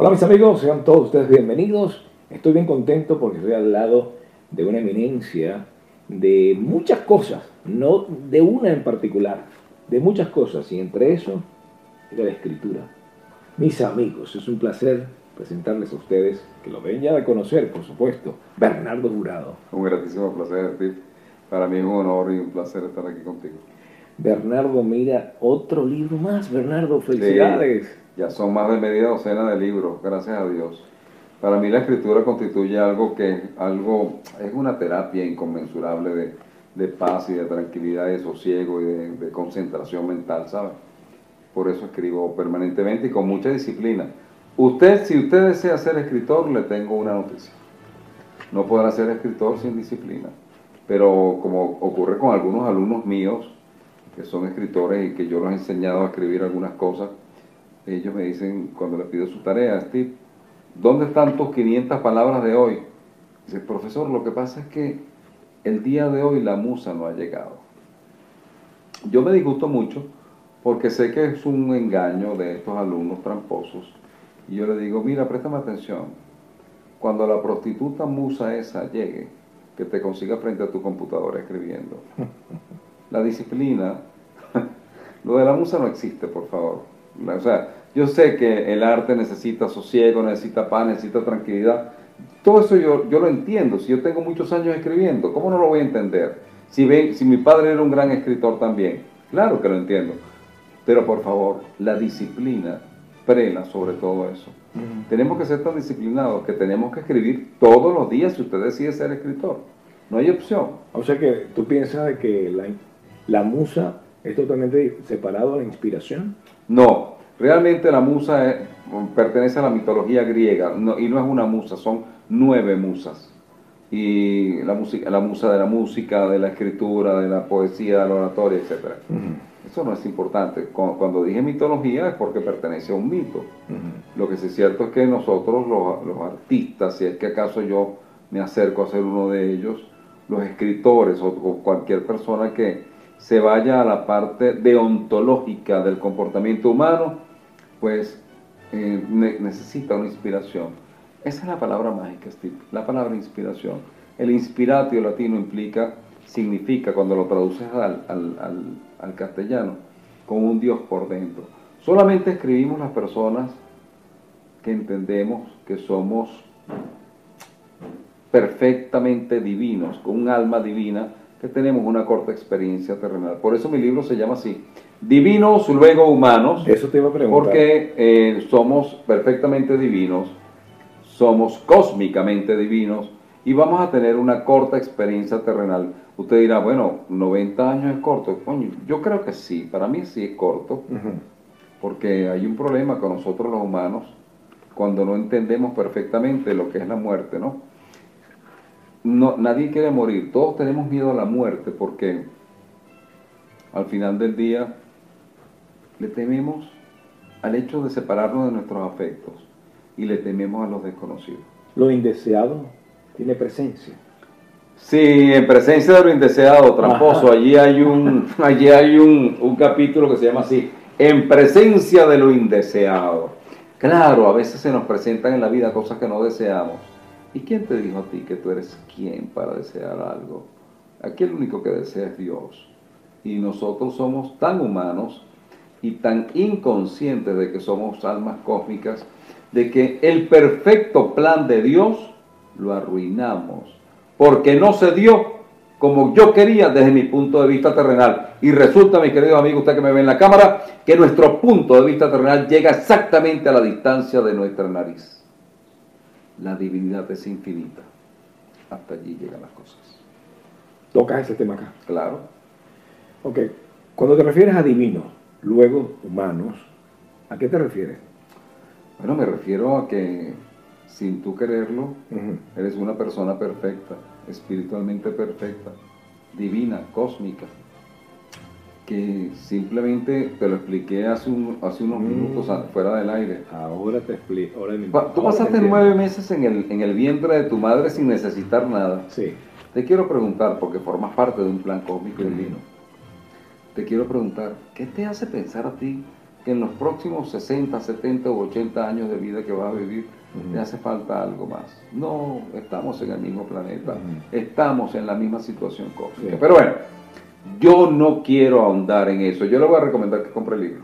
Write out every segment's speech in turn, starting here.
Hola mis amigos, sean todos ustedes bienvenidos. Estoy bien contento porque estoy al lado de una eminencia de muchas cosas, no de una en particular, de muchas cosas, y entre eso de la escritura. Mis amigos, es un placer presentarles a ustedes, que lo ven ya de conocer, por supuesto, Bernardo Jurado. Un gratísimo placer, Steve. Para mí es un honor y un placer estar aquí contigo. Bernardo, mira, otro libro más, Bernardo, felicidades. Ya son más de media docena de libros, gracias a Dios. Para mí la escritura constituye algo que algo, es una terapia inconmensurable de, de paz y de tranquilidad de sosiego y de, de concentración mental, ¿sabes? Por eso escribo permanentemente y con mucha disciplina. Usted, si usted desea ser escritor, le tengo una noticia. No podrá ser escritor sin disciplina. Pero como ocurre con algunos alumnos míos, que son escritores y que yo los he enseñado a escribir algunas cosas, ellos me dicen cuando les pido su tarea, Steve, ¿dónde están tus 500 palabras de hoy? Dice, profesor, lo que pasa es que el día de hoy la musa no ha llegado. Yo me disgusto mucho porque sé que es un engaño de estos alumnos tramposos. Y yo le digo, mira, préstame atención. Cuando la prostituta musa esa llegue, que te consiga frente a tu computadora escribiendo. La disciplina, lo de la musa no existe, por favor. O sea, yo sé que el arte necesita sosiego, necesita paz, necesita tranquilidad. Todo eso yo, yo lo entiendo. Si yo tengo muchos años escribiendo, ¿cómo no lo voy a entender? Si, ven, si mi padre era un gran escritor también, claro que lo entiendo. Pero por favor, la disciplina prela sobre todo eso. Uh -huh. Tenemos que ser tan disciplinados que tenemos que escribir todos los días si usted decide ser escritor. No hay opción. O sea que tú piensas de que la, la musa es totalmente separado a la inspiración. No, realmente la musa es, pertenece a la mitología griega no, y no es una musa, son nueve musas. Y la, música, la musa de la música, de la escritura, de la poesía, de la oratoria, etc. Uh -huh. Eso no es importante. Cuando dije mitología es porque pertenece a un mito. Uh -huh. Lo que sí es cierto es que nosotros, los, los artistas, si es que acaso yo me acerco a ser uno de ellos, los escritores o, o cualquier persona que se vaya a la parte deontológica del comportamiento humano, pues eh, necesita una inspiración. Esa es la palabra mágica, Steve, la palabra inspiración. El inspiratio latino implica, significa, cuando lo traduces al, al, al, al castellano, con un Dios por dentro. Solamente escribimos las personas que entendemos que somos perfectamente divinos, con un alma divina, que tenemos una corta experiencia terrenal. Por eso mi libro se llama así, Divinos, luego humanos. Eso te iba a preguntar. Porque eh, somos perfectamente divinos, somos cósmicamente divinos y vamos a tener una corta experiencia terrenal. Usted dirá, bueno, 90 años es corto. Coño, yo creo que sí, para mí sí es corto, uh -huh. porque hay un problema con nosotros los humanos cuando no entendemos perfectamente lo que es la muerte, ¿no? No, nadie quiere morir, todos tenemos miedo a la muerte porque al final del día le tememos al hecho de separarnos de nuestros afectos y le tememos a los desconocidos. Lo indeseado tiene presencia. Sí, en presencia de lo indeseado, tramposo, Ajá. allí hay, un, allí hay un, un capítulo que se llama así, en presencia de lo indeseado. Claro, a veces se nos presentan en la vida cosas que no deseamos ¿Y quién te dijo a ti que tú eres quién para desear algo? Aquí el único que desea es Dios. Y nosotros somos tan humanos y tan inconscientes de que somos almas cósmicas, de que el perfecto plan de Dios lo arruinamos, porque no se dio como yo quería desde mi punto de vista terrenal. Y resulta, mi querido amigo, usted que me ve en la cámara, que nuestro punto de vista terrenal llega exactamente a la distancia de nuestra nariz. La divinidad es infinita. Hasta allí llegan las cosas. Tocas ese tema acá. Claro. Ok. Cuando te refieres a divino, luego humanos, ¿a qué te refieres? Bueno, me refiero a que sin tú quererlo, eres una persona perfecta, espiritualmente perfecta, divina, cósmica, que simplemente te lo expliqué hace, un- hace unos Mm. minutos fuera del aire. Ahora te explico. Ahora me- Tú pasaste nueve meses en el, en el vientre de tu madre sin necesitar nada. Sí. Te quiero preguntar, porque formas parte de un plan cósmico Ujú. divino. Te quiero preguntar, ¿qué te hace pensar a ti que en los próximos 60, 70 u 80 años de vida que vas a vivir Ujú. te hace falta algo más? No, estamos en el mismo planeta, Ujú. estamos en la misma situación cósmica. Sí. Pero bueno, yo no quiero ahondar en eso. Yo le voy a recomendar que compre el libro.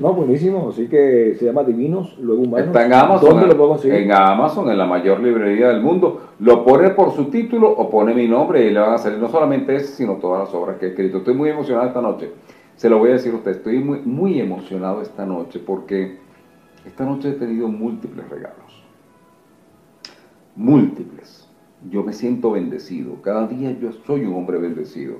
No, buenísimo. Así que se llama Divinos, luego Humanos. Está en Amazon. ¿Dónde lo puedo conseguir? En Amazon, en la mayor librería del mundo. Lo pone por su título o pone mi nombre y le van a salir no solamente ese, sino todas las obras que he escrito. Estoy muy emocionado esta noche. Se lo voy a decir a usted. Estoy muy, muy emocionado esta noche porque esta noche he tenido múltiples regalos. Múltiples. Yo me siento bendecido. Cada día yo soy un hombre bendecido.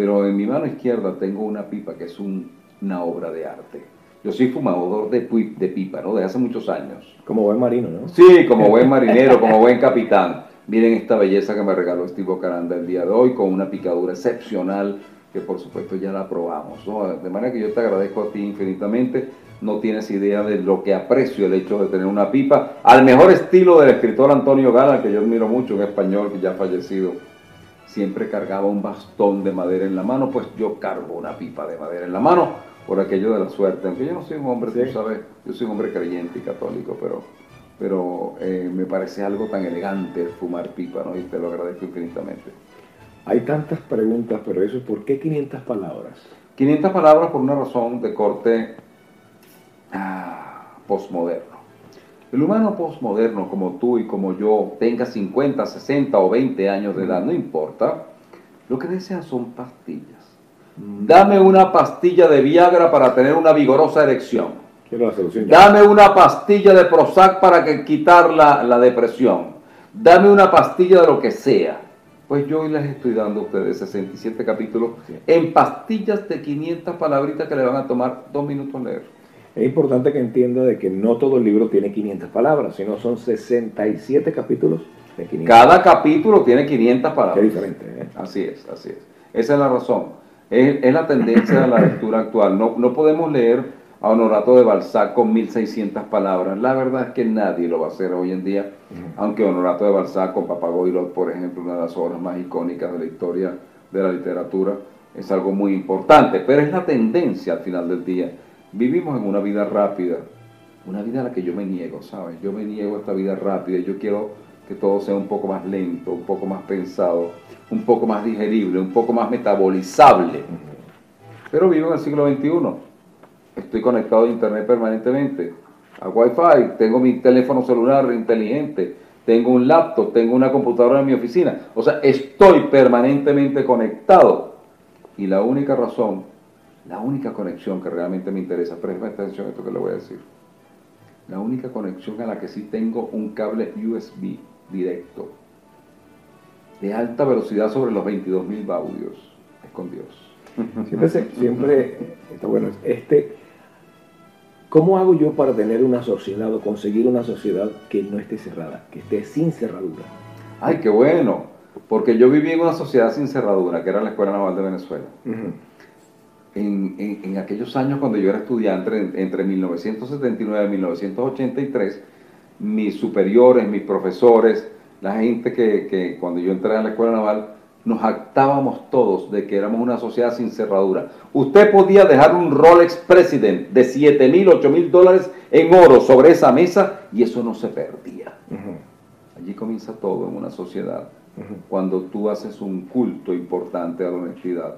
Pero en mi mano izquierda tengo una pipa que es un- una obra de arte. Yo soy fumador de, pi- de pipa, ¿no? De hace muchos años. Como buen marino, ¿no? Sí, como buen marinero, como buen capitán. Miren esta belleza que me regaló Steve Caranda el día de hoy con una picadura excepcional que por supuesto ya la probamos. ¿no? De manera que yo te agradezco a ti infinitamente. No tienes idea de lo que aprecio el hecho de tener una pipa al mejor estilo del escritor Antonio Gala, que yo admiro mucho, un español que ya ha fallecido. Siempre cargaba un bastón de madera en la mano, pues yo cargo una pipa de madera en la mano por aquello de la suerte. Aunque yo no soy un hombre, Sí. tú sabes, yo soy un hombre creyente y católico, pero, pero eh, me parece algo tan elegante el fumar pipa, ¿no? Y te lo agradezco infinitamente. Hay tantas preguntas, pero eso, ¿por qué 500 palabras? 500 palabras por una razón de corte ah, postmoderno. El humano postmoderno, como tú y como yo, tenga 50, 60 o 20 años de edad, no importa, lo que desean son pastillas. Dame una pastilla de Viagra para tener una vigorosa erección. Dame una pastilla de Prozac para que quitar la, la depresión. Dame una pastilla de lo que sea. Pues yo hoy les estoy dando a ustedes 67 capítulos en pastillas de 500 palabritas que le van a tomar dos minutos leer. Es importante que entienda de que no todo el libro tiene 500 palabras, sino son 67 capítulos de 500. Cada capítulo tiene 500 Qué palabras. diferente, ¿eh? Así es, así es. Esa es la razón. Es, es la tendencia de la lectura actual. No, no podemos leer a Honorato de Balzac con 1600 palabras. La verdad es que nadie lo va a hacer hoy en día, aunque Honorato de Balzac con Papagoйлot, por ejemplo, una de las obras más icónicas de la historia de la literatura, es algo muy importante, pero es la tendencia al final del día. Vivimos en una vida rápida, una vida a la que yo me niego, ¿sabes? Yo me niego a esta vida rápida, yo quiero que todo sea un poco más lento, un poco más pensado, un poco más digerible, un poco más metabolizable. Pero vivo en el siglo XXI. Estoy conectado a internet permanentemente, a Wi-Fi, tengo mi teléfono celular inteligente, tengo un laptop, tengo una computadora en mi oficina. O sea, estoy permanentemente conectado. Y la única razón, la única conexión que realmente me interesa, presta atención a esto que le voy a decir. La única conexión a la que sí tengo un cable USB directo de alta velocidad sobre los 22.000 baudios es con Dios. Siempre, siempre está bueno. Este, ¿Cómo hago yo para tener una sociedad o conseguir una sociedad que no esté cerrada, que esté sin cerradura? Ay, qué bueno, porque yo viví en una sociedad sin cerradura, que era la Escuela Naval de Venezuela. En, en- en aquellos años cuando yo era estudiante, en- entre 1979 y 1983, mis superiores, mis profesores, la gente que, que cuando yo entré a la Escuela Naval, nos jactábamos todos de que éramos una sociedad sin cerradura. Usted podía dejar un Rolex President de 7 mil, 8 mil dólares en oro sobre esa mesa y eso no se perdía. Allí comienza todo en una sociedad. Cuando tú haces un culto importante a la honestidad,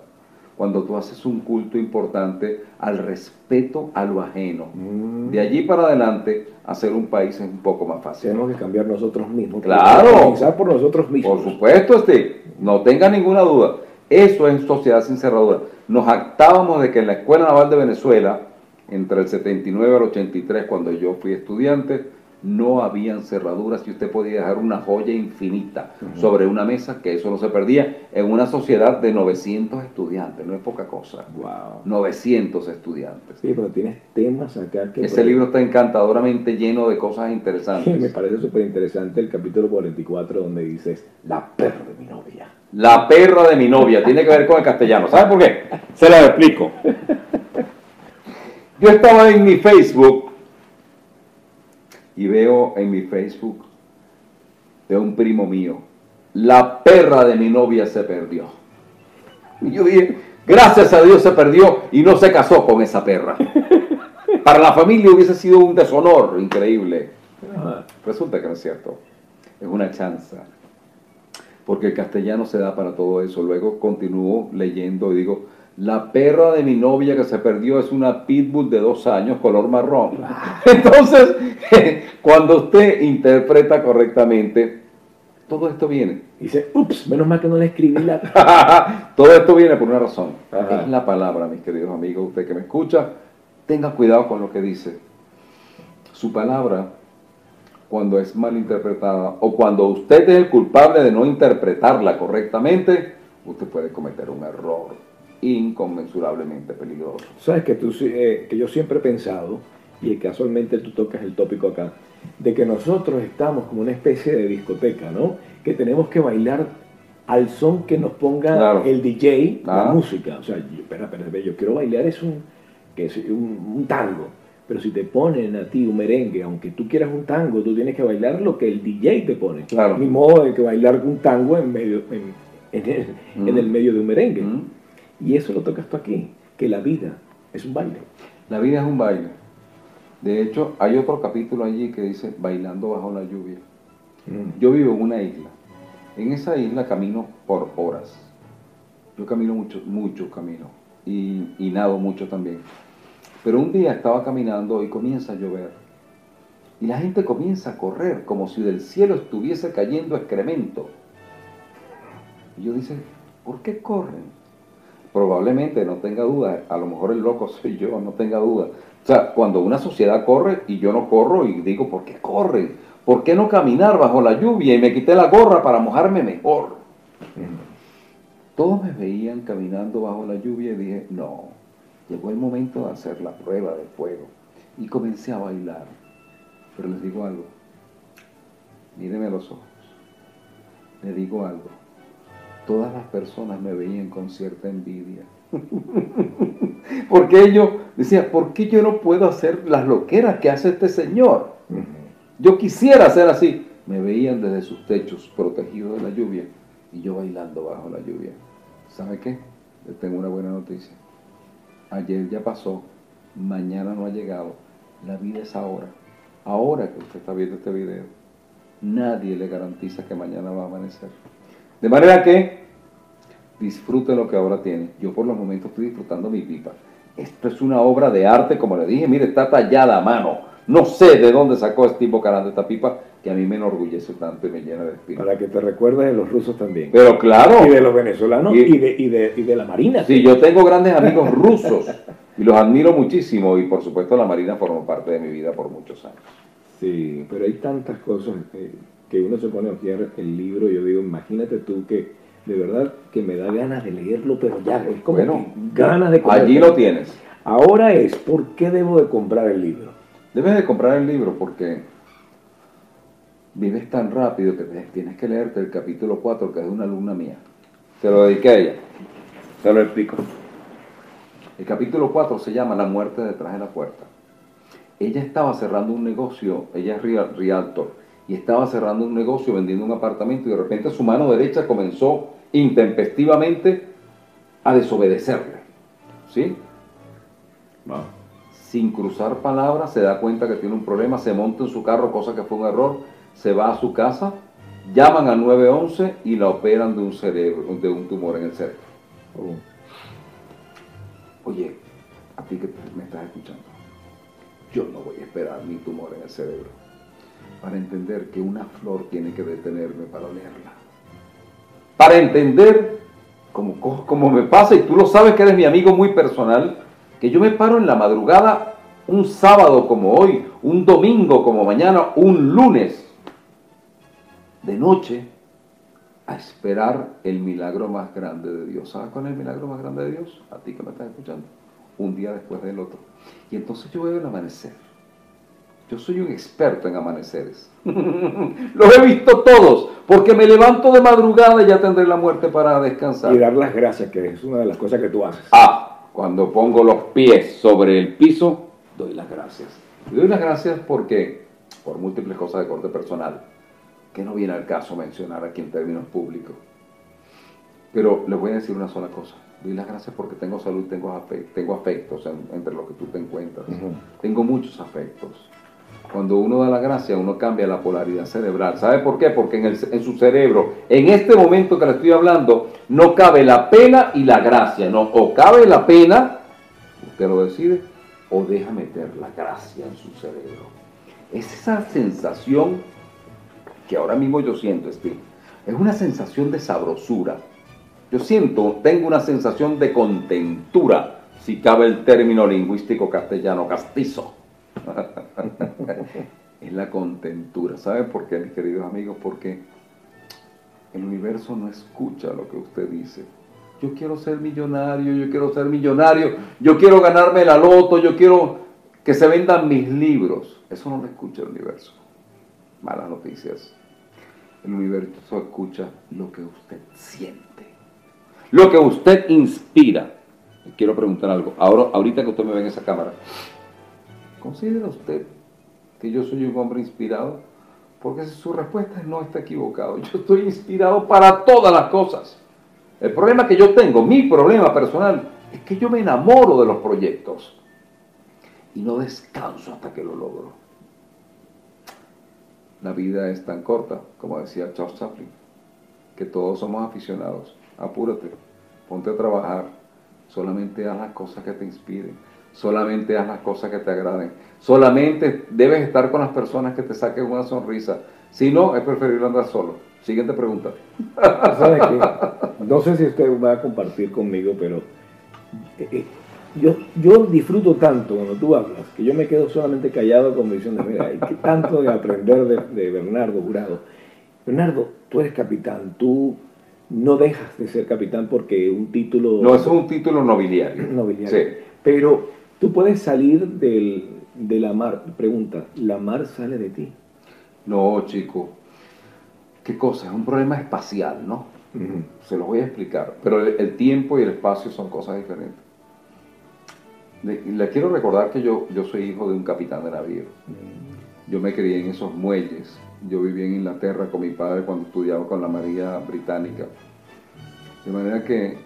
cuando tú haces un culto importante al respeto a lo ajeno. Mm. De allí para adelante, hacer un país es un poco más fácil. Tenemos que cambiar nosotros mismos. Claro. Por nosotros mismos. Por supuesto, Steve, no tenga ninguna duda. Eso es sociedad sin cerradura. Nos actábamos de que en la Escuela Naval de Venezuela, entre el 79 al 83, cuando yo fui estudiante, no habían cerraduras y usted podía dejar una joya infinita sobre una mesa, que eso no se perdía, en una sociedad de 900 estudiantes, no es poca cosa. Wow. 900 estudiantes. Sí, pero tienes temas acá que... Ese libro está encantadoramente lleno de cosas Me interesantes. parece súper interesante el capítulo 44 donde dices, la perra de mi novia. La perra de mi novia tiene que ver con el castellano. ¿Sabe por qué? Se la explico. Yo estaba en mi Facebook y veo en mi Facebook de un primo mío, la perra de mi novia se perdió. Y yo dije, gracias a Dios se perdió y no se casó con esa perra. Para la familia hubiese sido un deshonor increíble. Resulta que no es cierto. Es una chanza. Porque el castellano se da para todo eso. Luego continúo leyendo y digo, la perra de mi novia que se perdió es una pitbull de dos años, color marrón. Entonces, cuando usted interpreta correctamente, todo esto viene. Dice, ups, menos mal que no le escribí la... todo esto viene por una razón. Ajá. Es la palabra, mis queridos amigos. Usted que me escucha, tenga cuidado con lo que dice. Su palabra, cuando es mal interpretada o cuando usted es el culpable de no interpretarla correctamente, usted puede cometer un error inconmensurablemente peligroso. Sabes que, tú, eh, que yo siempre he pensado, y casualmente tú tocas el tópico acá, de que nosotros estamos como una especie de discoteca, ¿no? Que tenemos que bailar al son que nos ponga Claro. el DJ, la Ah. música. O sea, yo, espera, espera, espera, yo quiero bailar es un, que es un, un tango. Pero si te ponen a ti un merengue, aunque tú quieras un tango, tú tienes que bailar lo que el DJ te pone. Claro. Ni modo de que bailar un tango en medio, en, en el, en Mm. el medio de un merengue. Mm. Y eso lo tocas tú aquí, que la vida es un baile. La vida es un baile. De hecho, hay otro capítulo allí que dice Bailando bajo la lluvia. Yo vivo en una isla. En esa isla camino por horas. Yo camino mucho, mucho camino. Y, y nado mucho también. Pero un día estaba caminando y comienza a llover. Y la gente comienza a correr como si del cielo estuviese cayendo excremento. Y yo dice, ¿por qué corren? Probablemente, no tenga duda, a lo mejor el loco soy yo, no tenga duda. O sea, cuando una sociedad corre y yo no corro y digo, ¿por qué corren? ¿Por qué no caminar bajo la lluvia y me quité la gorra para mojarme mejor? Todos me veían caminando bajo la lluvia y dije, no, llegó el momento de hacer la prueba de fuego. Y comencé a bailar. Pero les digo algo, mírenme a los ojos, les digo algo, todas las personas me veían con cierta envidia. Porque ellos decían, ¿por qué yo no puedo hacer las loqueras que hace este señor? Yo quisiera ser así. Me veían desde sus techos, protegidos de la lluvia, y yo bailando bajo la lluvia. ¿Sabe qué? Les tengo una buena noticia. Ayer ya pasó, mañana no ha llegado. La vida es ahora. Ahora que usted está viendo este video, nadie le garantiza que mañana va a amanecer. De manera que disfrute lo que ahora tiene. Yo por los momentos estoy disfrutando mi pipa. Esto es una obra de arte, como le dije, mire, está tallada a mano. No sé de dónde sacó Steve Bocarán de esta pipa, que a mí me enorgullece tanto y me llena de espíritu. Para que te recuerdes de los rusos también. Pero claro, y de los venezolanos Y- y, de, y, de, y de la Marina. sí, yo tengo grandes amigos rusos y los admiro muchísimo y por supuesto la Marina formó parte de mi vida por muchos años. Sí, pero hay tantas cosas eh, que uno se pone a hojear el libro yo digo, imagínate tú que de verdad que me da ganas de leerlo, pero ya, es como Bueno, ganas de Allí comerlo. lo tienes. Ahora es, ¿por qué debo de comprar el libro? Debes de comprar el libro porque vives tan rápido que tienes que leerte el capítulo 4, que es de una alumna mía. Se lo dediqué a ella. Se lo explico. El capítulo 4 se llama La muerte detrás de la puerta. Ella estaba cerrando un negocio, ella es real- realtor, y estaba cerrando un negocio vendiendo un apartamento y de repente su mano derecha comenzó intempestivamente a desobedecerle. ¿Sí? sin cruzar palabras, se da cuenta que tiene un problema, se monta en su carro, cosa que fue un error, se va a su casa llaman al 911 y la operan de un cerebro, de un tumor en el cerebro. Oh. Oye, a ti que me estás escuchando, yo no voy a esperar mi tumor en el cerebro para entender que una flor tiene que detenerme para olerla. Para entender, como, me pasa, y tú lo sabes que eres mi amigo muy personal, que yo me paro en la madrugada un sábado como hoy, un domingo como mañana, un lunes de noche a esperar el milagro más grande de Dios. ¿Sabes cuál es el milagro más grande de Dios? A ti que me estás escuchando. Un día después del otro. Y entonces yo veo el amanecer. Yo soy un experto en amaneceres. Los he visto todos, porque me levanto de madrugada y ya tendré la muerte para descansar. Y dar las gracias, que es una de las cosas que tú haces. Ah, cuando pongo los pies sobre el piso, doy las gracias. Y doy las gracias porque, por múltiples cosas de corte personal, que no viene al caso mencionar aquí en términos públicos. Pero les voy a decir una sola cosa. Doy las gracias porque tengo salud, tengo, afectos, tengo afectos entre los que tú te encuentras. Tengo muchos afectos. Cuando uno da la gracia, uno cambia la polaridad cerebral. ¿Sabe por qué? Porque en, en, su cerebro, en este momento que le estoy hablando, no cabe la pena y la gracia. No, o cabe la pena, usted lo decide, o deja meter la gracia en su cerebro. Es esa sensación que ahora mismo yo siento, Steve. Es una sensación de sabrosura. Yo siento, tengo una sensación de contentura, si cabe el término lingüístico castellano castizo. es la contentura. ¿Saben por qué, mis queridos amigos? Porque el universo no escucha lo que usted dice. Yo quiero ser millonario, yo quiero ser millonario, yo quiero ganarme la loto, yo quiero que se vendan mis libros. Eso no lo escucha el universo. Malas noticias. El universo escucha lo que usted siente, lo que usted inspira. quiero preguntar algo. Ahora, ahorita que usted me ve en esa cámara, ¿considera usted que yo soy un hombre inspirado? Porque su respuesta no está equivocado, yo estoy inspirado para todas las cosas. El problema que yo tengo, mi problema personal, es que yo me enamoro de los proyectos y no descanso hasta que lo logro. La vida es tan corta, como decía Charles Chaplin, que todos somos aficionados. Apúrate, ponte a trabajar, solamente haz las cosas que te inspiren, solamente haz las cosas que te agraden, solamente debes estar con las personas que te saquen una sonrisa. Si no, es preferible andar solo. Siguiente pregunta. No sé si usted va a compartir conmigo, pero eh, eh, yo, yo disfruto tanto cuando tú hablas que yo me quedo solamente callado como diciendo, mira, hay que tanto de aprender de, Bernardo Jurado. Bernardo, tú eres capitán, tú no dejas de ser capitán porque un título... No, es un título nobiliario. Nobiliario. Sí. Pero tú puedes salir del, de la mar. Pregunta, ¿la mar sale de ti? No, chico. ¿Qué cosa? Es un problema espacial, ¿no? Se lo voy a explicar. Pero el tiempo y el espacio son cosas diferentes. Le, quiero recordar que yo, yo soy hijo de un capitán de navío. Yo me crié en esos muelles. Yo viví en Inglaterra con mi padre cuando estudiaba con la Marina Británica. De manera que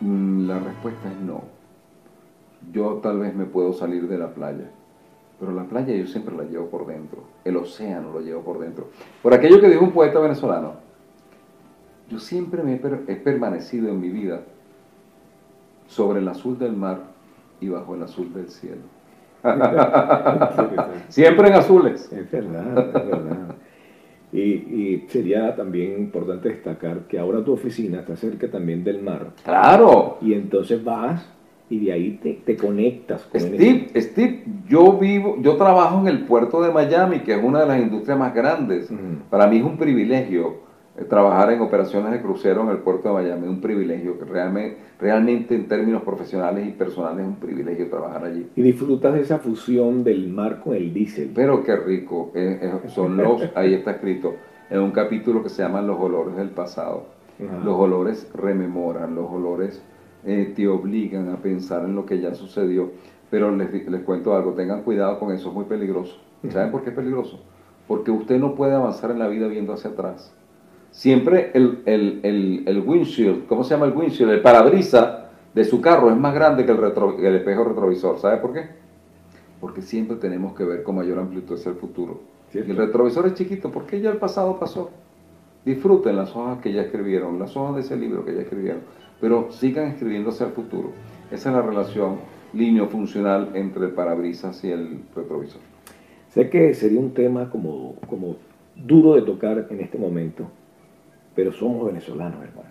mm, la respuesta es no. Yo tal vez me puedo salir de la playa, pero la playa yo siempre la llevo por dentro. El océano lo llevo por dentro. Por aquello que dijo un poeta venezolano, yo siempre me he permanecido en mi vida sobre el azul del mar y bajo el azul del cielo. Siempre en azules. Es verdad, es verdad. Y, sería también importante destacar que ahora tu oficina está cerca también del mar. Claro. Y entonces vas y de ahí te, te conectas con Steve, Steve, yo vivo, yo trabajo en el puerto de Miami, que es una de las industrias más grandes. Para mí es un privilegio eh, trabajar en operaciones de crucero en el puerto de Miami, un privilegio, que realmente, realmente en términos profesionales y personales es un privilegio trabajar allí. Y disfrutas de esa fusión del mar con el diésel. Pero qué rico, eh, eh, son los, ahí está escrito, en un capítulo que se llama Los olores del pasado. Los olores rememoran, los olores te obligan a pensar en lo que ya sucedió. Pero les, les cuento algo, tengan cuidado con eso, es muy peligroso. ¿Saben por qué es peligroso? Porque usted no puede avanzar en la vida viendo hacia atrás siempre el, el, windshield, ¿cómo se llama el windshield? El parabrisa de su carro es más grande que el, el espejo retrovisor. ¿Sabe por qué? Porque siempre tenemos que ver con mayor amplitud hacia el futuro. Y el retrovisor es chiquito porque ya el pasado pasó. disfruten las hojas que ya escribieron, las hojas de ese libro que ya escribieron, pero sigan escribiéndose al futuro. Esa es la relación línea funcional entre el parabrisas y el retrovisor. Sé que sería un tema como, como duro de tocar en este momento, pero somos venezolanos, hermano.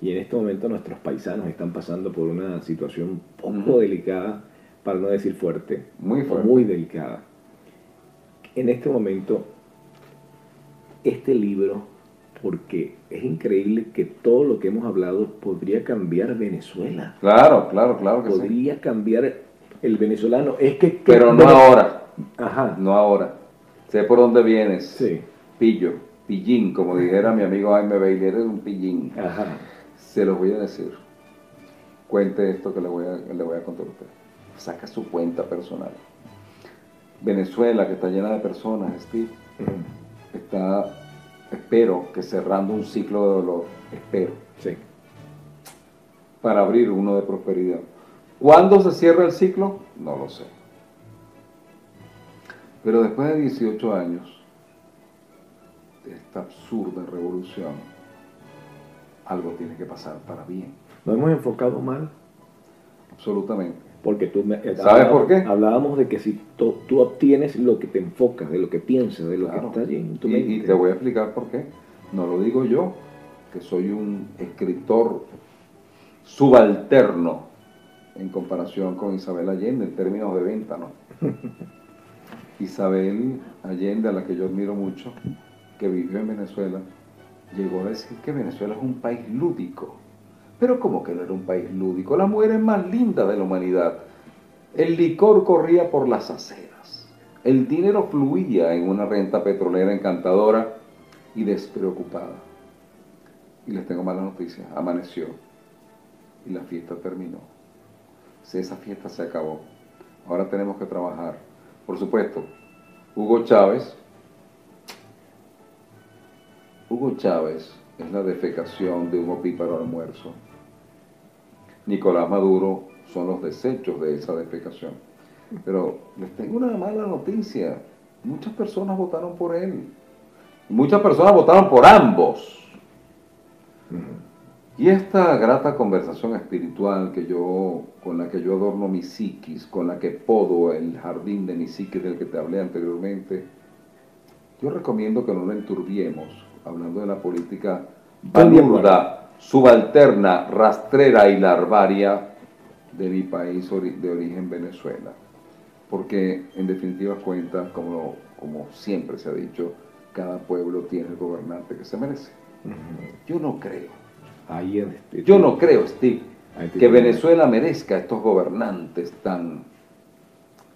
Y en este momento nuestros paisanos están pasando por una situación poco delicada, para no decir fuerte, Muy fuerte. muy delicada. En este momento, este libro, porque es increíble que todo lo que hemos hablado podría cambiar Venezuela, Claro, claro, claro que sí. podría cambiar el venezolano. Es que, que- Pero no ahora, Ajá, no ahora. Sé por dónde vienes. sí, Pillo, pillín, como dijera mi amigo Jaime Bailey, eres un pillín. ajá. Se los voy a decir. Cuente esto que le voy a, le voy a contar a usted. Saca su cuenta personal. Venezuela, que está llena de personas, Steve, está, espero que cerrando un ciclo de dolor, espero, Sí. para abrir uno de prosperidad. ¿Cuándo se cierra el ciclo? No lo sé. Pero después de 18 años de esta absurda revolución, algo tiene que pasar para bien, Nos hemos enfocado mal absolutamente. Porque tú me, eh, ¿Sabes por qué? Hablábamos de que si tú, tú obtienes lo que te enfocas, de lo que piensas, de lo Claro. que está allí en tu Y, mente. y te voy a explicar por qué. No lo digo yo, que soy un escritor subalterno en comparación con Isabel Allende en términos de venta, ¿no? Isabel Allende, a la que yo admiro mucho, que vivió en Venezuela, llegó a decir que Venezuela es un país lúdico. Pero ¿cómo que no era un país lúdico? La mujer más linda de la humanidad. El licor corría por las aceras. El dinero fluía en una renta petrolera encantadora y despreocupada. Y les tengo mala noticia, amaneció y la fiesta terminó. Si esa fiesta se acabó, ahora tenemos que trabajar. Por supuesto, Hugo Chávez, Hugo Chávez es la defecación de un opíparo almuerzo. Nicolás Maduro son los desechos de esa defecación. Pero les tengo una mala noticia. Muchas personas votaron por él. Muchas personas votaron por ambos. Y esta grata conversación espiritual que yo, con la que yo adorno mi psiquis, con la que podo el jardín de mi psiquis del que te hablé anteriormente, yo recomiendo que no lo enturbiemos, hablando de la política balurda, subalterna, rastrera y larvaria de mi país de origen Venezuela. Porque en definitiva cuenta, como, como siempre se ha dicho, cada pueblo tiene el gobernante que se merece. Yo no creo, Ahí en este- yo no creo, Steve, que. Venezuela merezca estos gobernantes tan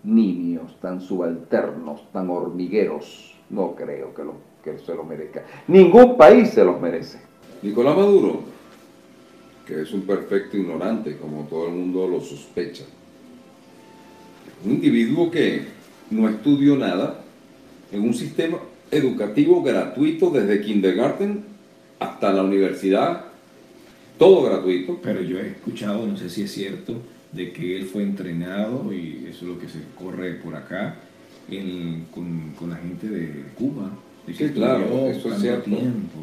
nimios, tan subalternos, tan hormigueros. No creo que, lo, que se los merezca. Ningún país se los merece. Nicolás Maduro, que es un perfecto ignorante, como todo el mundo lo sospecha. Un individuo que no estudió nada en un sistema educativo gratuito desde kindergarten hasta la universidad, todo gratuito. Pero yo he escuchado, no sé si es cierto, de que él fue entrenado, y eso es lo que se corre por acá, en- con, con la gente de Cuba. De que Sí, claro, eso es cierto. tiempo.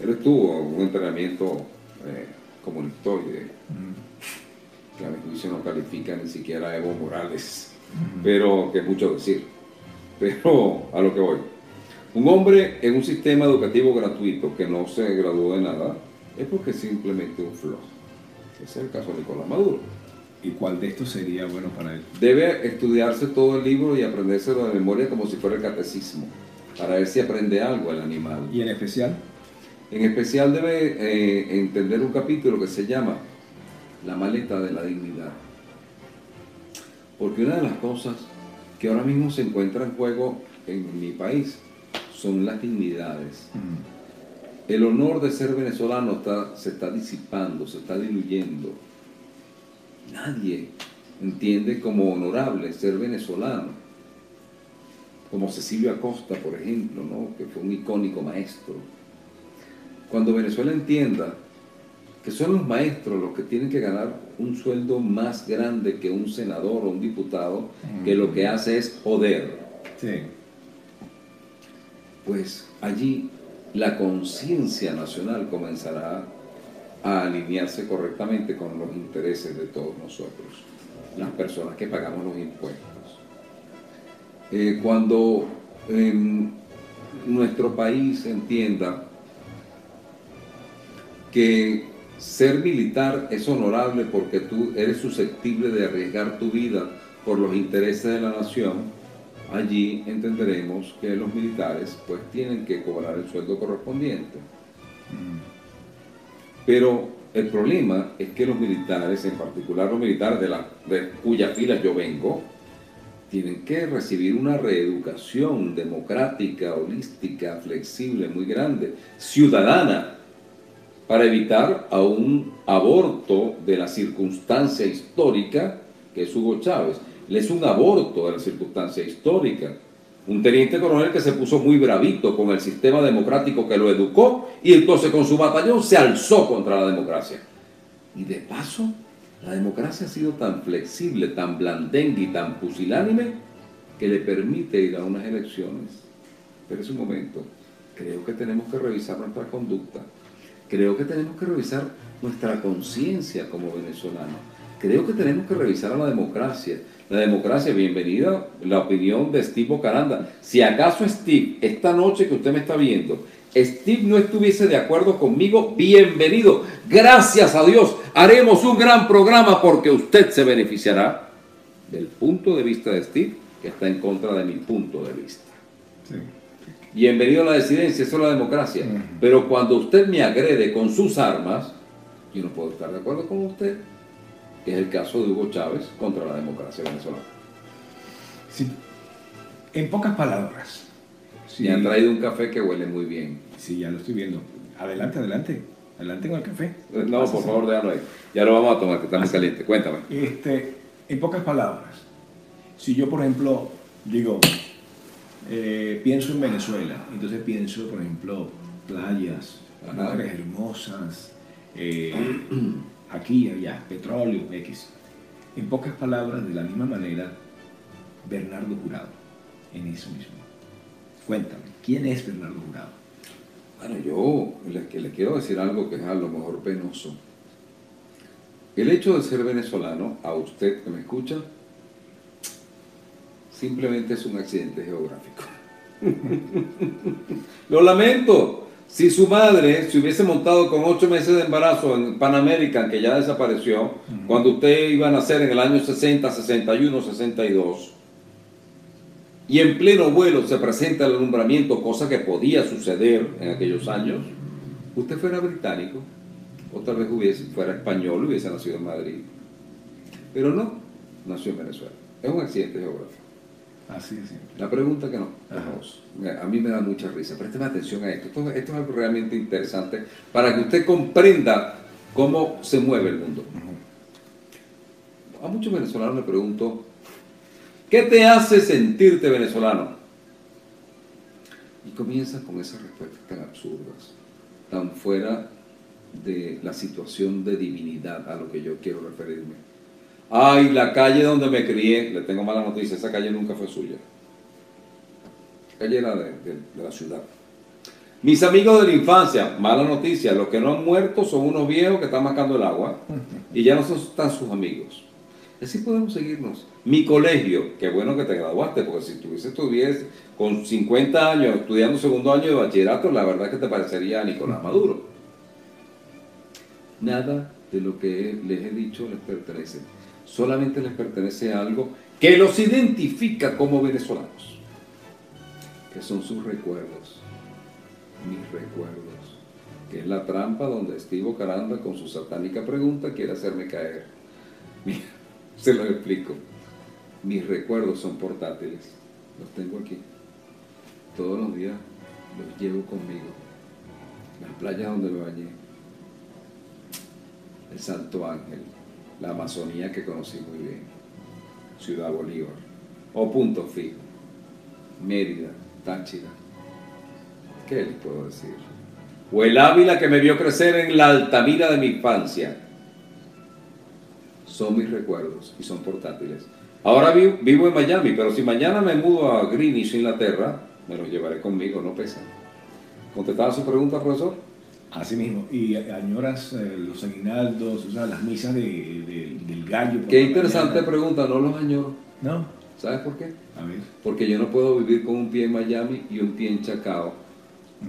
Él estuvo un entrenamiento eh, comunitario, que a mi juicio no califica ni siquiera a Evo Morales, pero que es mucho decir. Pero a lo que voy. Un hombre en un sistema educativo gratuito que no se graduó de nada es porque simplemente un flojo. Ese es el caso de Nicolás Maduro. ¿Y cuál de estos sería bueno para él? Debe estudiarse todo el libro y aprendérselo de memoria como si fuera el catecismo, para ver si aprende algo el animal. Y en especial, En especial debe eh, entender un capítulo que se llama La maleta de la dignidad. Porque una de las cosas que ahora mismo se encuentra en juego en mi país son las dignidades. El honor de ser venezolano está- se está disipando, se está diluyendo. Nadie entiende como honorable ser venezolano. Como Cecilio Acosta, por ejemplo, ¿no? que fue un icónico maestro. Cuando Venezuela entienda que son los maestros los que tienen que ganar un sueldo más grande que un senador o un diputado, que lo que hace es joder, sí. pues allí la conciencia nacional comenzará a alinearse correctamente con los intereses de todos nosotros, las personas que pagamos los impuestos. Eh, cuando em, nuestro país entienda que ser militar es honorable porque tú eres susceptible de arriesgar tu vida por los intereses de la nación, allí entenderemos que los militares pues tienen que cobrar el sueldo correspondiente. Pero el problema es que los militares, en particular los militares de, la, de cuyas filas yo vengo, tienen que recibir una reeducación democrática, holística, flexible, muy grande, ciudadana, para evitar a un aborto de la circunstancia histórica que es Hugo Chávez. Él es un aborto de la circunstancia histórica. Un teniente coronel que se puso muy bravito con el sistema democrático que lo educó y entonces con su batallón se alzó contra la democracia. Y de paso, la democracia ha sido tan flexible, tan blandengue y tan pusilánime que le permite ir a unas elecciones. Pero es un momento, creo que tenemos que revisar nuestra conducta Creo que tenemos que revisar nuestra conciencia como venezolanos. Creo que tenemos que revisar a la democracia. La democracia, bienvenida la opinión de Steve Bocaranda. Si acaso Steve, esta noche que usted me está viendo, Steve no estuviese de acuerdo conmigo, bienvenido. Gracias a Dios, haremos un gran programa porque usted se beneficiará del punto de vista de Steve, que está en contra de mi punto de vista. Bienvenido a la disidencia, eso es la democracia. Pero cuando usted me agrede con sus armas, yo no puedo estar de acuerdo con usted, que es el caso de Hugo Chávez contra la democracia venezolana. Sí. En pocas palabras. Me han traído un café que huele muy bien. Sí, ya lo estoy viendo. Adelante, adelante. Adelante con el café. Eh, no, por favor, déjalo ahí. Ya lo vamos a tomar, que está muy caliente. Cuéntame. Este, en pocas palabras, si yo, por ejemplo, digo, eh, pienso en Venezuela, entonces pienso, por ejemplo, playas, mujeres hermosas, eh, aquí, allá, petróleo, X. En pocas palabras, de la misma manera, Bernardo Jurado, en eso mismo. Cuéntame, ¿quién es Bernardo Jurado? Bueno, yo le, le quiero decir algo que es a lo mejor penoso. El hecho de ser venezolano, a usted que me escucha, simplemente es un accidente geográfico. Lo lamento. Si su madre se hubiese montado con ocho meses de embarazo en Pan American, que ya desapareció, cuando usted iba a nacer en el año 60, 61, 62, y en pleno vuelo se presenta el alumbramiento, cosa que podía suceder en aquellos años, usted fuera británico, o tal vez hubiese, fuera español, hubiese nacido en Madrid. Pero no, nació en Venezuela. Es un accidente geográfico. Así es. La pregunta que no, a mí me da mucha risa. Présteme atención a esto. esto. es algo realmente interesante para que usted comprenda cómo se mueve el mundo. A muchos venezolanos le pregunto, ¿qué te hace sentirte venezolano? Y comienzan con esas respuestas tan absurdas, tan fuera de la situación de divinidad a lo que yo quiero referirme. Ay, la calle donde me crié, le tengo mala noticia, esa calle nunca fue suya. La era de, la ciudad. Mis amigos de la infancia, mala noticia, los que no han muerto son unos viejos que están marcando el agua y ya no son tan sus amigos. Así podemos seguirnos. Mi colegio, qué bueno que te graduaste, porque si tuviese con 50 años estudiando segundo año de bachillerato, la verdad es que te parecería a Nicolás Maduro. Nada de lo que les he dicho les pertenece solamente les pertenece algo que los identifica como venezolanos, que son sus recuerdos, mis recuerdos, que es la trampa donde Estivo Caranda con su satánica pregunta quiere hacerme caer. Mira, se lo explico. Mis recuerdos son portátiles, los tengo aquí. Todos los días los llevo conmigo. Las playas donde me bañé, el Santo Ángel, la Amazonía que conocí muy bien, Ciudad Bolívar, o Punto Fijo, Mérida, Táchira. ¿Qué les puedo decir? O el Ávila que me vio crecer en la Altamira de mi infancia. Son mis recuerdos y son portátiles. Ahora vivo, en Miami, pero si mañana me mudo a Greenwich, Inglaterra, me los llevaré conmigo, no pesan. ¿Contestaba su pregunta, profesor? Así mismo. Y añoras eh, los aguinaldos, o sea, las misas de, de- del gallo. Qué interesante mañana. pregunta, no los añoro. No, ¿Sabes por qué? a ver. Porque yo no puedo vivir con un pie en Miami y un pie en Chacao.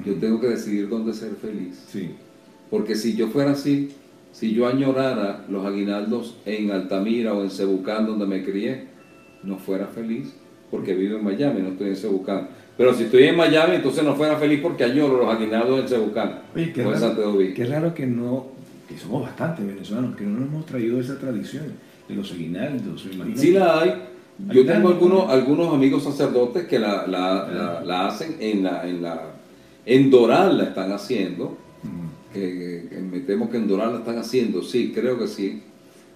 Yo tengo que decidir dónde ser feliz. Sí. Porque si yo fuera así, si yo añorara los aguinaldos en Altamira o en Cebucán donde me crié, no fuera feliz porque vivo en Miami, no estoy en Cebucán. Pero si estoy en Miami, entonces no fuera feliz porque añoro los aguinaldos en Cebucán Oye, qué raro, qué raro que no, que somos bastantes venezolanos, que no nos hemos traído esa tradición de los aguinaldos. me Sí la hay. Yo tengo algunos, algunos amigos sacerdotes que la, la- la- la hacen en la, en la en Doral la están haciendo. Mm. que, que me temo que en Doral la están haciendo, sí, creo que sí.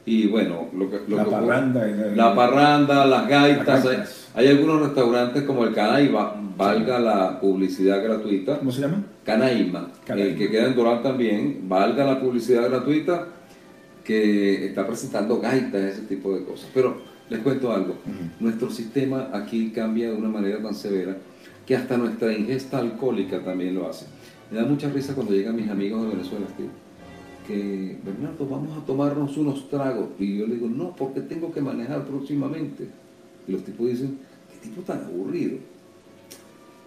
Y bueno, lo que, lo La que- parranda. la parranda, las gaitas, Las gaitas. Hay algunos restaurantes como el Canaima, valga la publicidad gratuita, ¿Cómo se llama? Canaima, Canaima. eh, que queda en Doral también, valga la publicidad gratuita, que está presentando gaitas, ese tipo de cosas. Pero les cuento algo, nuestro sistema aquí cambia de una manera tan severa que hasta nuestra ingesta alcohólica también lo hace. Me da mucha risa cuando llegan mis amigos de Venezuela, tío, que Bernardo, vamos a tomarnos unos tragos. Y yo le digo, no, porque tengo que manejar próximamente. Y los tipos dicen, qué tipo tan aburrido.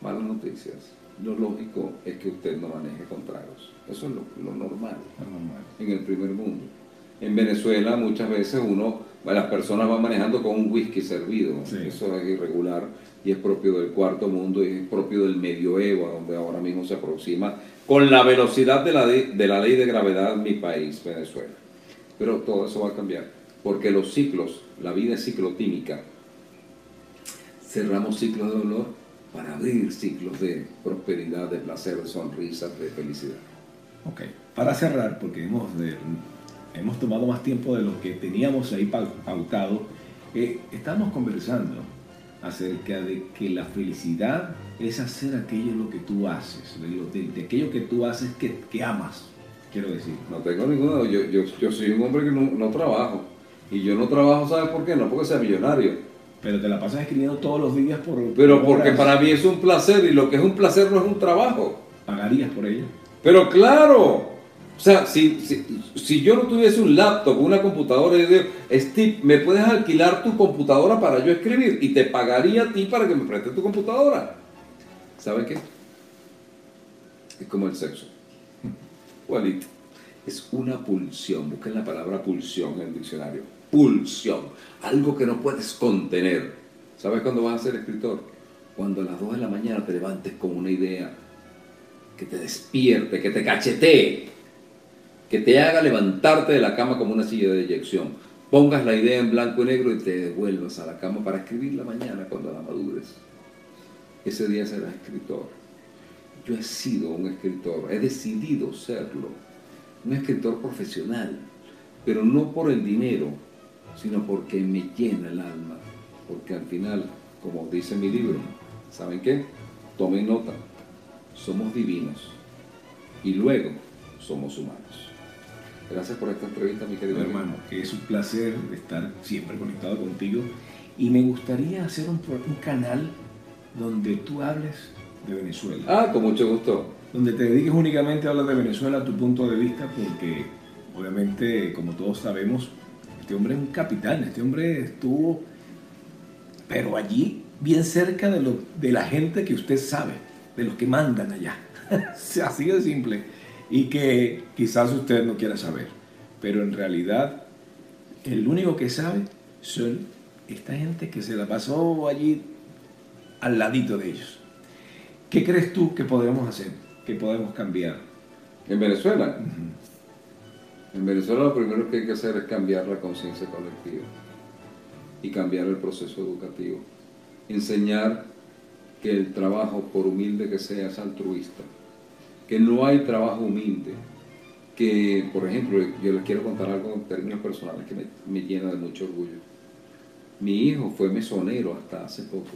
Malas noticias. Lo lógico es que usted no maneje con tragos. Eso es lo, lo normal en el primer mundo. En Venezuela muchas veces uno, las personas van manejando con un whisky servido. Sí. Eso es irregular y es propio del cuarto mundo y es propio del medioevo, a donde ahora mismo se aproxima con la velocidad de la, de, de la ley de gravedad mi país, Venezuela. Pero todo eso va a cambiar, porque los ciclos, la vida es ciclotímica. Cerramos ciclos de dolor para abrir ciclos de prosperidad, de placer, de sonrisas, de felicidad. Ok, para cerrar, porque hemos, de- hemos tomado más tiempo de lo que teníamos ahí pau- pautado, eh, estamos conversando acerca de que la felicidad es hacer aquello lo que tú haces, de, lo- de- de aquello que tú haces que, que amas, quiero decir. No tengo ninguna, yo, yo, yo soy un hombre que no, no trabajo. Y yo no trabajo, ¿sabes por qué? No porque sea millonario. Pero te la pasas escribiendo todos los días por... Pero por porque horas. para mí es un placer y lo que es un placer no es un trabajo. ¿Pagarías por ello? Pero claro, o sea, si, si, si yo no tuviese un laptop, una computadora, yo digo, Steve, ¿me puedes alquilar tu computadora para yo escribir? Y te pagaría a ti para que me prestes tu computadora. ¿Sabe qué? Es como el sexo. Igualito. Es una pulsión. Busquen la palabra pulsión en el diccionario. Pulsión. Algo que no puedes contener. ¿Sabes cuándo vas a ser escritor? Cuando a las 2 de la mañana te levantes con una idea que te despierte, que te cachetee, que te haga levantarte de la cama como una silla de eyección. Pongas la idea en blanco y negro y te devuelvas a la cama para escribirla mañana cuando la madures. Ese día serás escritor. Yo he sido un escritor, he decidido serlo. Un escritor profesional, pero no por el dinero, sino porque me llena el alma. Porque al final, como dice mi libro, ¿saben qué? Tomen nota, somos divinos y luego somos humanos. Gracias por esta entrevista, mi querido Bueno, hermano, que es un placer estar siempre conectado contigo y me gustaría hacer un, un canal donde tú hables de Venezuela, Ah, con mucho gusto. donde te dediques únicamente a hablar de Venezuela tu punto de vista, porque obviamente, como todos sabemos, este hombre es un capitán, este hombre estuvo, pero allí, bien cerca de, lo, de la gente que usted sabe, de los que mandan allá. Así de simple. Y que quizás usted no quiera saber, pero en realidad el único que sabe son esta gente que se la pasó allí al ladito de ellos. ¿Qué crees tú que podemos hacer? ¿Qué podemos cambiar? En Venezuela. En Venezuela lo primero que hay que hacer es cambiar la conciencia colectiva y cambiar el proceso educativo. Enseñar que el trabajo, por humilde que sea, es altruista. Que no hay trabajo humilde. Que, por ejemplo, yo les quiero contar algo en términos personales que me, me llena de mucho orgullo. Mi hijo fue mesonero hasta hace poco.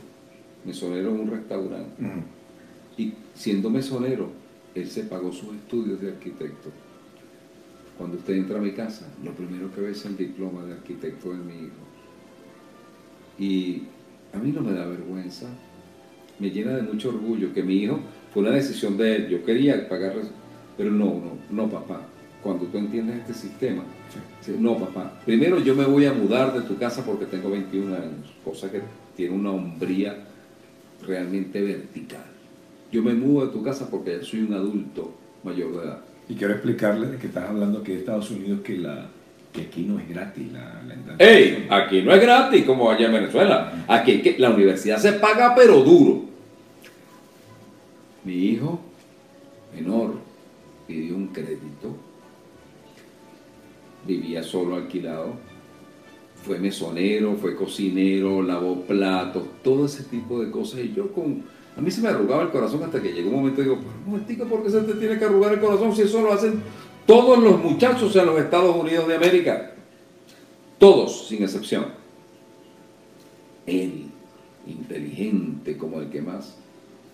Mesonero en un restaurante. Y siendo mesonero, él se pagó sus estudios de arquitecto. Cuando usted entra a mi casa, lo primero que ve es el diploma de arquitecto de mi hijo. Y a mí no me da vergüenza, me llena de mucho orgullo que mi hijo Fue una decisión de él. Yo quería pagarle, pero no, no, no, papá. Cuando tú entiendes este sistema, no, papá. Primero yo me voy a mudar de tu casa porque tengo 21 años, cosa que tiene una hombría realmente vertical. Yo me mudo de tu casa porque ya soy un adulto mayor de edad. Y quiero explicarle de que estás hablando que de Estados Unidos que la que aquí no es gratis la, la. ¡Ey! Aquí no es gratis como allá en Venezuela. Aquí la universidad se paga pero duro. Mi hijo menor pidió un crédito. Vivía solo alquilado. Fue mesonero, fue cocinero, lavó platos, todo ese tipo de cosas. Y yo con... A mí se me arrugaba el corazón hasta que llegó un momento y digo, un momentico, ¿por qué se te tiene que arrugar el corazón si eso lo hacen todos los muchachos en los Estados Unidos de América? Todos, sin excepción. Él, inteligente como el que más,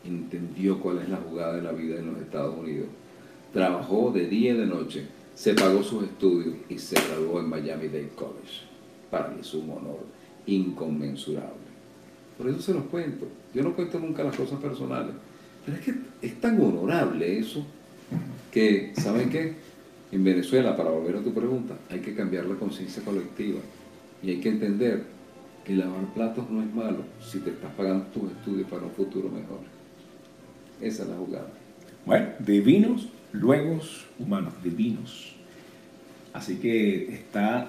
entendió cuál es la jugada de la vida en los Estados Unidos. Trabajó de día y de noche, se pagó sus estudios y se graduó en Miami Dade College. Para mí es un honor inconmensurable. Por eso se los cuento. Yo no cuento nunca las cosas personales. Pero es que es tan honorable eso que, ¿saben qué? En Venezuela, para volver a tu pregunta, hay que cambiar la conciencia colectiva y hay que entender que lavar platos no es malo si te estás pagando tus estudios para un futuro mejor. Esa es la jugada. Bueno, divinos, luego humanos, divinos. Así que está...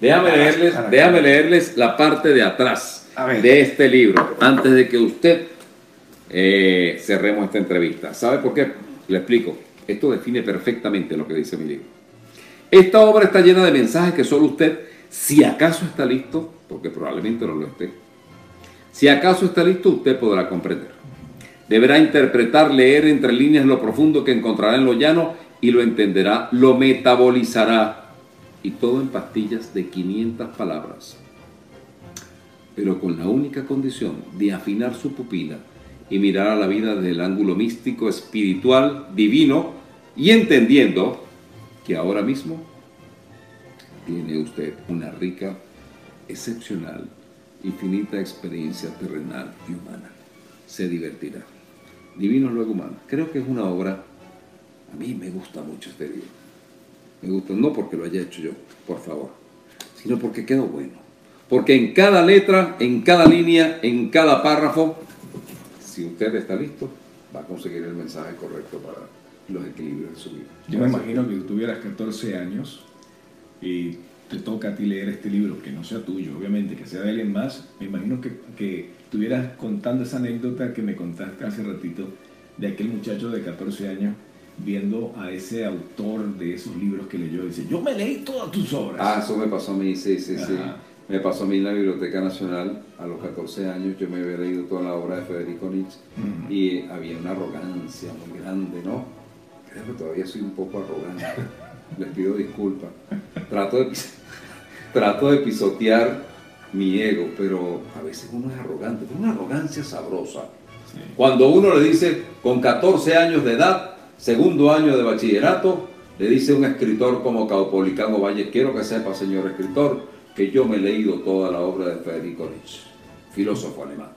Déjame leerles, déjame leerles la parte de atrás de este libro, antes de que usted eh, cerremos esta entrevista. ¿Sabe por qué? Le explico. Esto define perfectamente lo que dice mi libro. Esta obra está llena de mensajes que solo usted, si acaso está listo, porque probablemente no lo esté, si acaso está listo, usted podrá comprender. Deberá interpretar, leer entre líneas lo profundo que encontrará en lo llano y lo entenderá, lo metabolizará. Y todo en pastillas de 500 palabras. Pero con la única condición de afinar su pupila y mirar a la vida desde el ángulo místico, espiritual, divino, y entendiendo que ahora mismo tiene usted una rica, excepcional, infinita experiencia terrenal y humana. Se divertirá. Divino luego humano. Creo que es una obra, a mí me gusta mucho este libro. Me gusta, no porque lo haya hecho yo, por favor, sino porque quedó bueno. Porque en cada letra, en cada línea, en cada párrafo, si usted está listo, va a conseguir el mensaje correcto para los equilibrios de su vida. Yo me imagino que tú tuvieras 14 años y te toca a ti leer este libro, que no sea tuyo, obviamente, que sea de alguien más. Me imagino que, que estuvieras contando esa anécdota que me contaste hace ratito de aquel muchacho de 14 años viendo a ese autor de esos libros que leyó dice, yo me leí todas tus obras. Ah, eso me pasó a mí, sí, sí, sí. Me pasó a mí en la Biblioteca Nacional a los 14 años. Yo me había leído toda la obra de Federico Nietzsche Ujú. y había una arrogancia muy grande, ¿no? Creo que todavía soy un poco arrogante. Les pido disculpas. Trato de, trato de pisotear mi ego, pero a veces uno es arrogante, pero una arrogancia sabrosa. Sí. Cuando uno le dice, con 14 años de edad, segundo año de bachillerato, le dice un escritor como Caupolicano Valle, quiero que sepa, señor escritor, que yo me he leído toda la obra de Federico Nietzsche, filósofo alemán.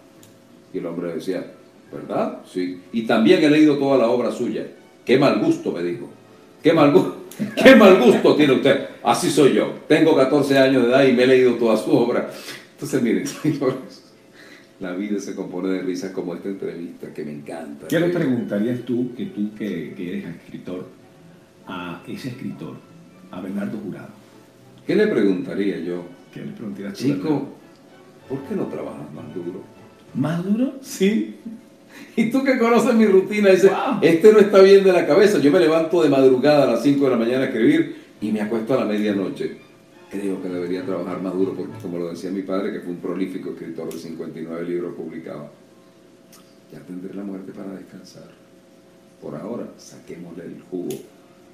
Y el hombre decía, ¿verdad? Sí. Y también he leído toda la obra suya. Qué mal gusto, me dijo. Qué mal gusto. Qué mal gusto tiene usted. Así soy yo. Tengo 14 años de edad y me he leído toda su obra. Entonces, miren, señores, la vida se compone de risas como esta entrevista que me encanta. ¿Qué le preguntarías tú, que tú que, que eres escritor, a ese escritor, a Bernardo Jurado? ¿Qué le preguntaría yo? ¿Qué le preguntarías tú? Chico, ¿por qué no trabajas más duro? ¿Más duro? Sí. Y tú que conoces mi rutina, dices, Wow. este no está bien de la cabeza. Yo me levanto de madrugada a las 5 de la mañana a escribir y me acuesto a la medianoche. Creo que debería trabajar más duro porque, como lo decía mi padre, que fue un prolífico escritor de 59 libros publicados, ya tendré la muerte para descansar. Por ahora, saquémosle el jugo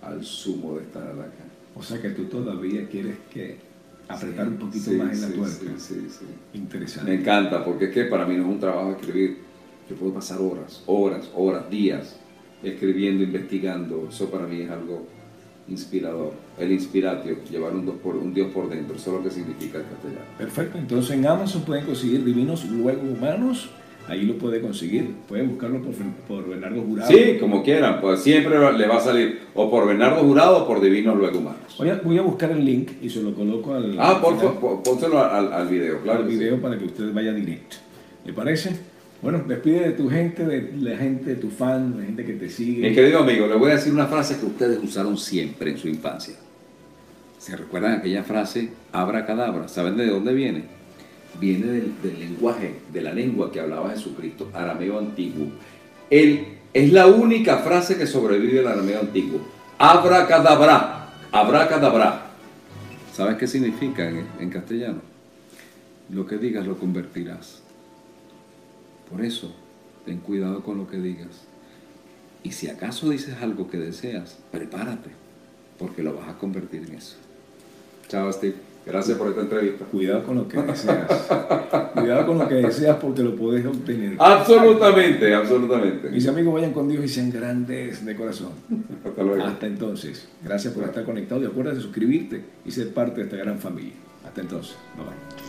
al zumo de esta naranja. O sea que tú todavía quieres que apretar Sí, un poquito sí, más en la sí, tuerca. sí, sí, sí. Interesante. Me encanta, porque es que para mí no es un trabajo escribir. Yo puedo pasar horas, horas, horas, días escribiendo, investigando. Eso para mí es algo inspirador. El inspiratio, llevar un, dos por, un Dios por dentro, eso es lo que significa el castellano. Perfecto, entonces en Amazon pueden conseguir Divinos Luego Humanos. Ahí lo puede conseguir. Pueden buscarlo por, por Bernardo Jurado. Sí, como quieran, pues siempre le va a salir o por Bernardo Jurado o por Divinos Luego Humanos. Voy a, voy a buscar el link y se lo coloco al, Ah, pónselo al, al video, claro. al sí. video para que usted vaya directo. ¿Le parece? Bueno, despide de tu gente, de la gente, de tu fan, de la gente que te sigue. Mi querido amigo, le voy a decir una frase que ustedes usaron siempre en su infancia. ¿Se recuerdan aquella frase, abracadabra? ¿Saben de dónde viene? Viene del, lenguaje, de la lengua que hablaba Jesucristo, arameo antiguo. Él es la única frase que sobrevive del arameo antiguo. Abracadabra, abracadabra. ¿Sabes qué significa en castellano? Lo que digas lo convertirás. Por eso, ten cuidado con lo que digas. Y si acaso dices algo que deseas, prepárate, porque lo vas a convertir en eso. Chao, Steve. Gracias por esta entrevista. Cuidado con lo que deseas. Cuidado con lo que deseas porque lo puedes obtener. Absolutamente, absolutamente. Mis amigos, vayan con Dios y sean grandes de corazón. Hasta luego. Hasta entonces. Gracias por estar conectado y acuérdate de suscribirte y ser parte de esta gran familia. Hasta entonces. Bye bye.